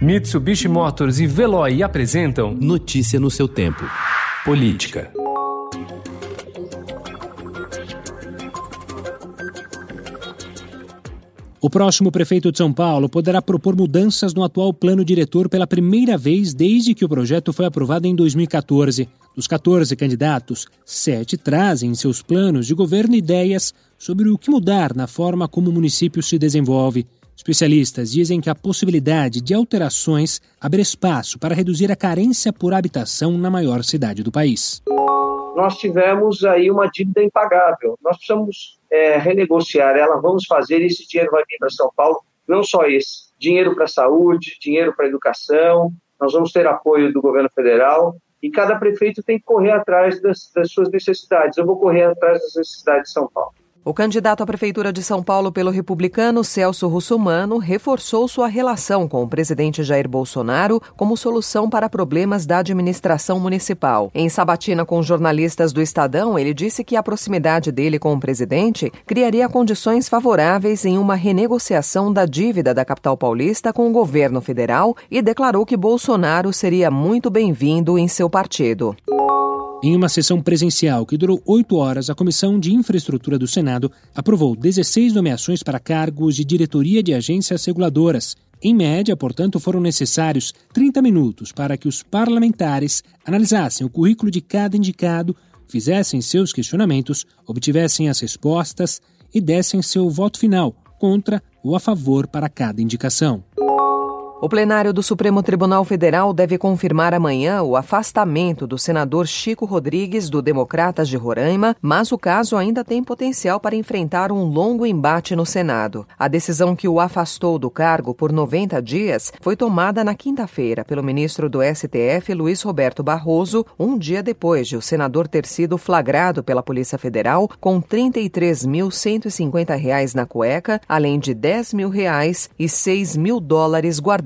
Mitsubishi Motors e Veloy apresentam Notícia no seu tempo. Política. O próximo prefeito de São Paulo poderá propor mudanças no atual plano diretor pela primeira vez desde que o projeto foi aprovado em 2014. Dos 14 candidatos, sete trazem em seus planos de governo ideias sobre o que mudar na forma como o município se desenvolve. Especialistas dizem que a possibilidade de alterações abre espaço para reduzir a carência por habitação na maior cidade do país. Nós tivemos aí uma dívida impagável. Nós precisamos é, renegociar ela, vamos fazer, esse dinheiro vai vir para São Paulo, não só esse, dinheiro para a saúde, dinheiro para a educação, nós vamos ter apoio do governo federal, e cada prefeito tem que correr atrás das, das suas necessidades. Eu vou correr atrás das necessidades de São Paulo. O candidato à Prefeitura de São Paulo pelo republicano Celso Russomano reforçou sua relação com o presidente Jair Bolsonaro como solução para problemas da administração municipal. Em sabatina com jornalistas do Estadão, ele disse que a proximidade dele com o presidente criaria condições favoráveis em uma renegociação da dívida da capital paulista com o governo federal e declarou que Bolsonaro seria muito bem-vindo em seu partido. Em uma sessão presencial que durou oito horas, a Comissão de Infraestrutura do Senado aprovou 16 nomeações para cargos de diretoria de agências reguladoras. Em média, portanto, foram necessários 30 minutos para que os parlamentares analisassem o currículo de cada indicado, fizessem seus questionamentos, obtivessem as respostas e dessem seu voto final contra ou a favor para cada indicação. O plenário do Supremo Tribunal Federal deve confirmar amanhã o afastamento do senador Chico Rodrigues do Democratas de Roraima, mas o caso ainda tem potencial para enfrentar um longo embate no Senado. A decisão que o afastou do cargo por 90 dias foi tomada na quinta-feira pelo ministro do STF, Luiz Roberto Barroso, um dia depois de o senador ter sido flagrado pela Polícia Federal com R$ 33.150 na cueca, além de 10 mil reais e 6 mil dólares guardados